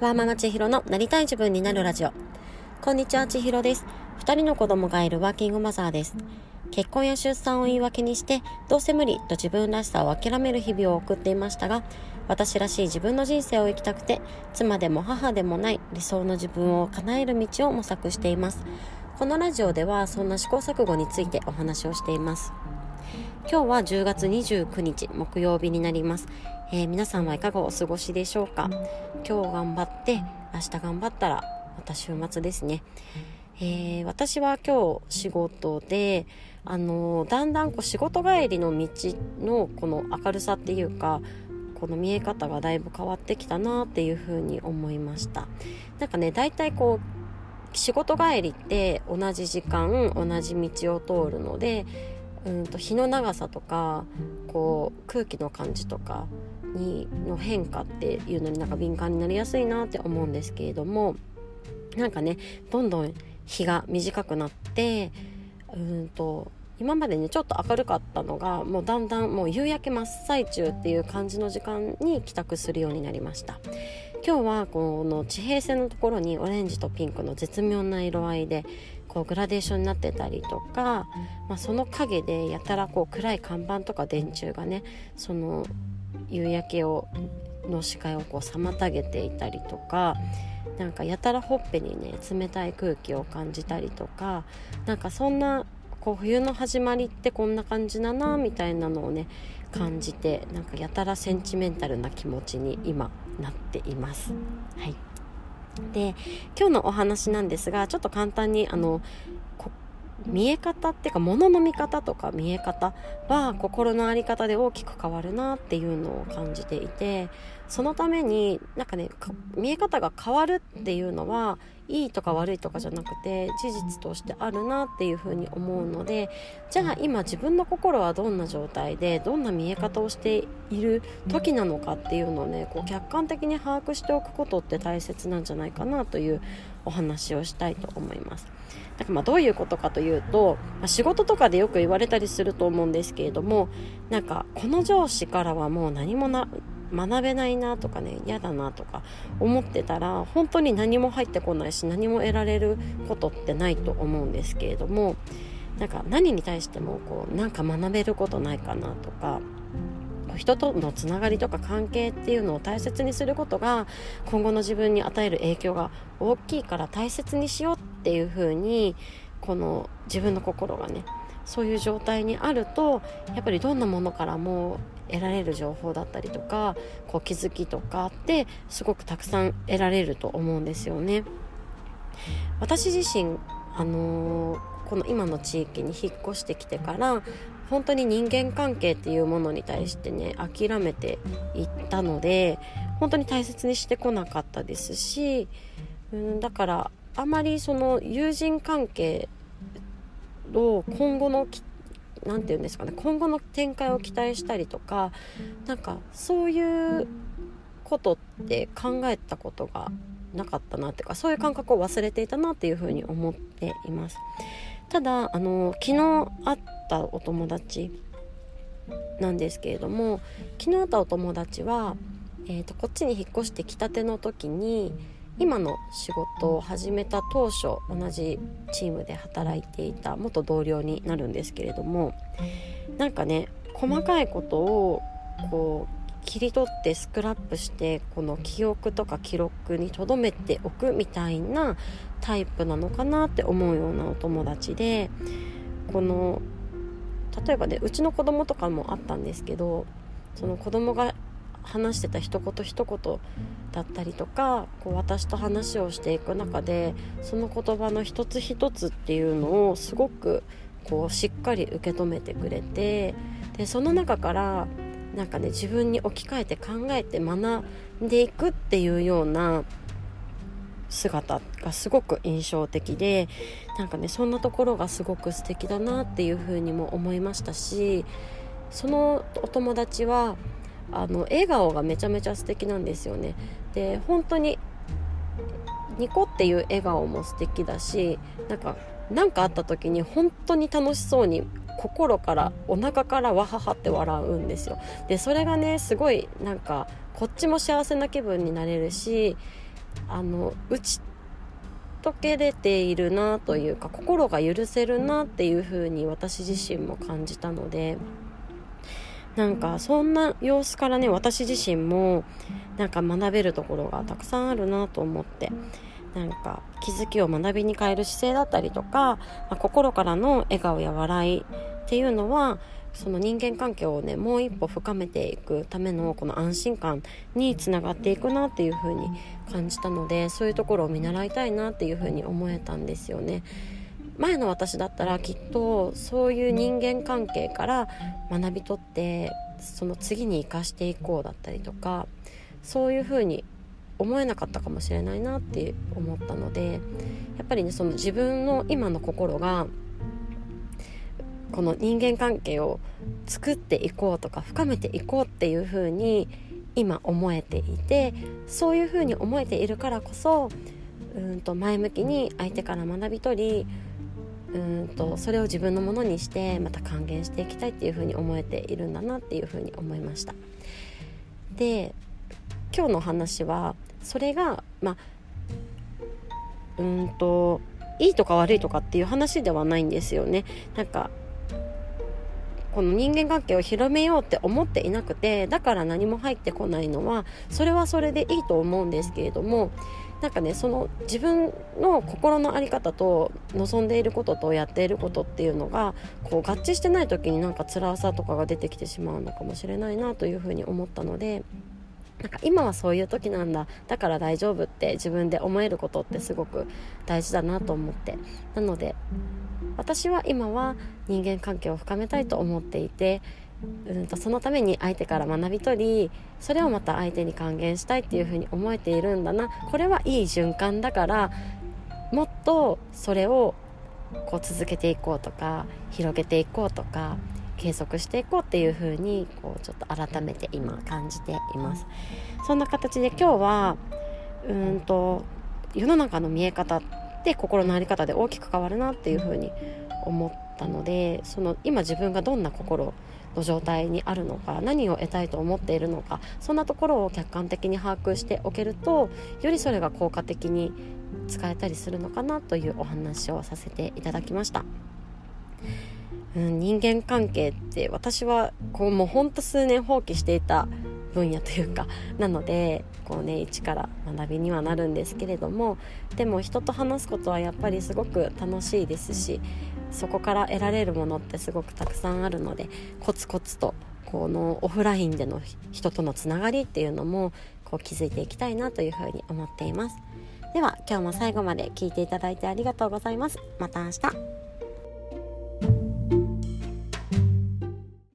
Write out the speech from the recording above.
ワーママ千尋のなりたい自分になるラジオ。こんにちは、千尋です。二人の子供がいるワーキングマザーです。結婚や出産を言い訳にして、どうせ無理と自分らしさを諦める日々を送っていましたが、私らしい自分の人生を生きたくて、妻でも母でもない理想の自分を叶える道を模索しています。このラジオではそんな試行錯誤についてお話をしています。今日は10月29日木曜日になります、えー、皆さんはいかがお過ごしでしょうか？今日頑張って明日頑張ったらまた週末ですね、えー、私は今日仕事であの、だんだんこう仕事帰りの道のこの明るさっていうかこの見え方がだいぶ変わってきたなっていうふうに思いました。なんかねだいたいこう仕事帰りって同じ時間同じ道を通るのでうんと日の長さとかこう空気の感じとかにの変化っていうのになんか敏感になりやすいなって思うんですけれどもなんかねどんどん日が短くなってうんと今までねちょっと明るかったのがもうだんだんもう夕焼け真っ最中っていう感じの時間に帰宅するようになりました。今日はこの地平線のところにオレンジとピンクの絶妙な色合いでこうグラデーションになってたりとか、まあ、その影でやたらこう暗い看板とか電柱がねその夕焼けをの視界をこう妨げていたりとかなんかやたらほっぺにね冷たい空気を感じたりとかなんかそんなこう冬の始まりってこんな感じだなみたいなのをね感じてなんかやたらセンチメンタルな気持ちに今なっています。はいで今日のお話なんですがちょっと簡単にあの見え方っていうか物の見方とか見え方は心の在り方で大きく変わるなっていうのを感じていてそのためになんかね見え方が変わるっていうのはいいとか悪いとかじゃなくて事実としてあるなっていうふうに思うのでじゃあ今自分の心はどんな状態でどんな見え方をしている時なのかっていうのをねこう客観的に把握しておくことって大切なんじゃないかなというお話をしたいと思います。だからまどういうことかというと、まあ、仕事とかでよく言われたりすると思うんですけれどもなんかこの上司からはもう何もな学べないなとかね嫌だなとか思ってたら本当に何も入ってこないし何も得られることってないと思うんですけれどもなんか何に対してもこうなんか学べることないかなとか人とのつながりとか関係っていうのを大切にすることが今後の自分に与える影響が大きいから大切にしようっていう風にこの自分の心がねそういう状態にあるとやっぱりどんなものからも得られる情報だったりとかこう気づきとかってすごくたくさん得られると思うんですよね。私自身あのー、この今の地域に引っ越してきてから本当に人間関係っていうものに対してね諦めていったので本当に大切にしてこなかったですし、うん、だからあまりその友人関係を今後の何て言うんですかね今後の展開を期待したりとかなんかそういうことって考えたことがなかったなっていうかそういう感覚を忘れていたなっていうふうに思っています。ただあの昨日会ったお友達なんですけれども昨日会ったお友達は、えーとこっちに引っ越してきたての時に今の仕事を始めた当初同じチームで働いていた元同僚になるんですけれどもなんかね細かいことをこう切り取ってスクラップしてこの記憶とか記録に留めておくみたいなタイプなのかなって思うようなお友達でこの例えばねうちの子供とかもあったんですけどその子供が話してた一言一言だったりとかこう私と話をしていく中でその言葉の一つ一つっていうのをすごくこうしっかり受け止めてくれてでその中からなんかね自分に置き換えて考えて学んでいくっていうような姿がすごく印象的でなんかねそんなところがすごく素敵だなっていうふうにも思いましたしそのお友達はあの笑顔がめちゃめちゃ素敵なんですよね。で本当にニコっていう笑顔も素敵だしなんか何かあった時に本当に楽しそうに心からお腹からわははって笑うんですよ。でそれがねすごいなんかこっちも幸せな気分になれるしあの打ち解けれているなというか心が許せるなっていう風に私自身も感じたのでなんかそんな様子からね私自身もなんか学べるところがたくさんあるなと思ってなんか気づきを学びに変える姿勢だったりとか、まあ、心からの笑顔や笑いっていうのはその人間関係をねもう一歩深めていくためのこの安心感につながっていくなっていう風に感じたのでそういうところを見習いたいなっていう風に思えたんですよね。前の私だったらきっとそういう人間関係から学び取ってその次に生かしていこうだったりとかそういう風に思えなかったかもしれないなって思ったのでやっぱりねその自分の今の心がこの人間関係を作っていこうとか深めていこうっていう風に今思えていてそういう風に思えているからこそうんと前向きに相手から学び取りうんとそれを自分のものにしてまた還元していきたいっていうふうに思えているんだなっていうふうに思いました。で今日の話はそれがまあうんといいとか悪いとかっていう話ではないんですよねなんかこの人間関係を広めようって思っていなくてだから何も入ってこないのはそれはそれでいいと思うんですけれどもなんかねその自分の心の在り方と望んでいることとやっていることっていうのがこう合致してない時になんか辛さとかが出てきてしまうのかもしれないなというふうに思ったので。なんか今はそういう時なんだ。だから大丈夫って自分で思えることってすごく大事だなと思って。なので私は今は人間関係を深めたいと思っていてうんとそのために相手から学び取りそれをまた相手に還元したいっていうふうに思えているんだな。これはいい循環だからもっとそれをこう続けていこうとか広げていこうとか継続していこうっていう風にこうちょっと改めて今感じていますそんな形で今日はうんと世の中の見え方って心の在り方で大きく変わるなっていう風に思ったのでその今自分がどんな心の状態にあるのか何を得たいと思っているのかそんなところを客観的に把握しておけるとよりそれが効果的に使えたりするのかなというお話をさせていただきました。うん、人間関係って私はこうもうほんと数年放棄していた分野というかなのでこうね一から学びにはなるんですけれどもでも人と話すことはやっぱりすごく楽しいですしそこから得られるものってすごくたくさんあるのでコツコツとこのオフラインでの人とのつながりっていうのもこう気づいていきたいなというふうに思っています。では今日も最後まで聞いていただいてありがとうございます。また明日。